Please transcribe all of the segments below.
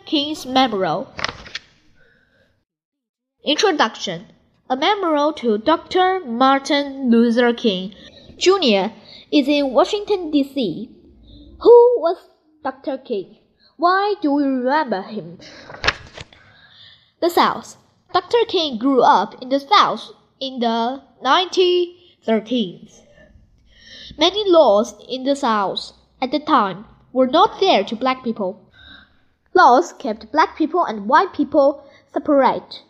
King's Memorial Introduction A memorial to Dr. Martin Luther King Jr. is in Washington, D.C. Who was Dr. King? Why do we remember him? The South. Dr. King grew up in the South in the 1913s. Many laws in the South at the time were not fair to black people. Laws kept black people and white people separate.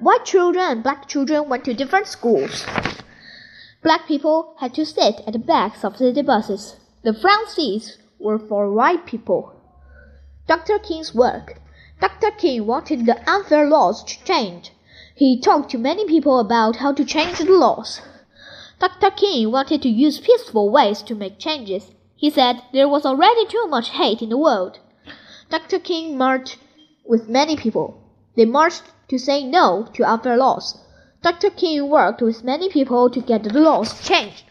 White children and black children went to different schools. Black people had to sit at the backs of the buses. The front seats were for white people. Dr. King's work. Dr. King wanted the unfair laws to change. He talked to many people about how to change the laws. Dr. King wanted to use peaceful ways to make changes. He said there was already too much hate in the world. Dr. King marched with many people. They marched to say no to unfair laws. Dr. King worked with many people to get the laws changed.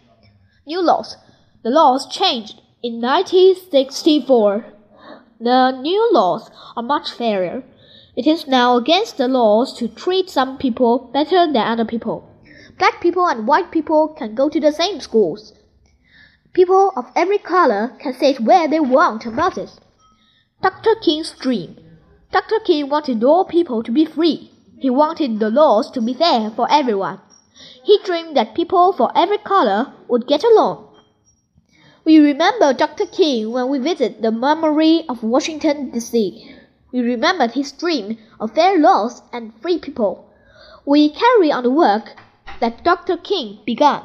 New laws. The laws changed in 1964. The new laws are much fairer. It is now against the laws to treat some people better than other people. Black people and white people can go to the same schools. People of every color can sit where they want on buses. Dr. King's dream. Dr. King wanted all people to be free. He wanted the laws to be fair for everyone. He dreamed that people for every color would get along. We remember Dr. King when we visit the memory of Washington, D.C. We remembered his dream of fair laws and free people. We carry on the work that Dr. King began.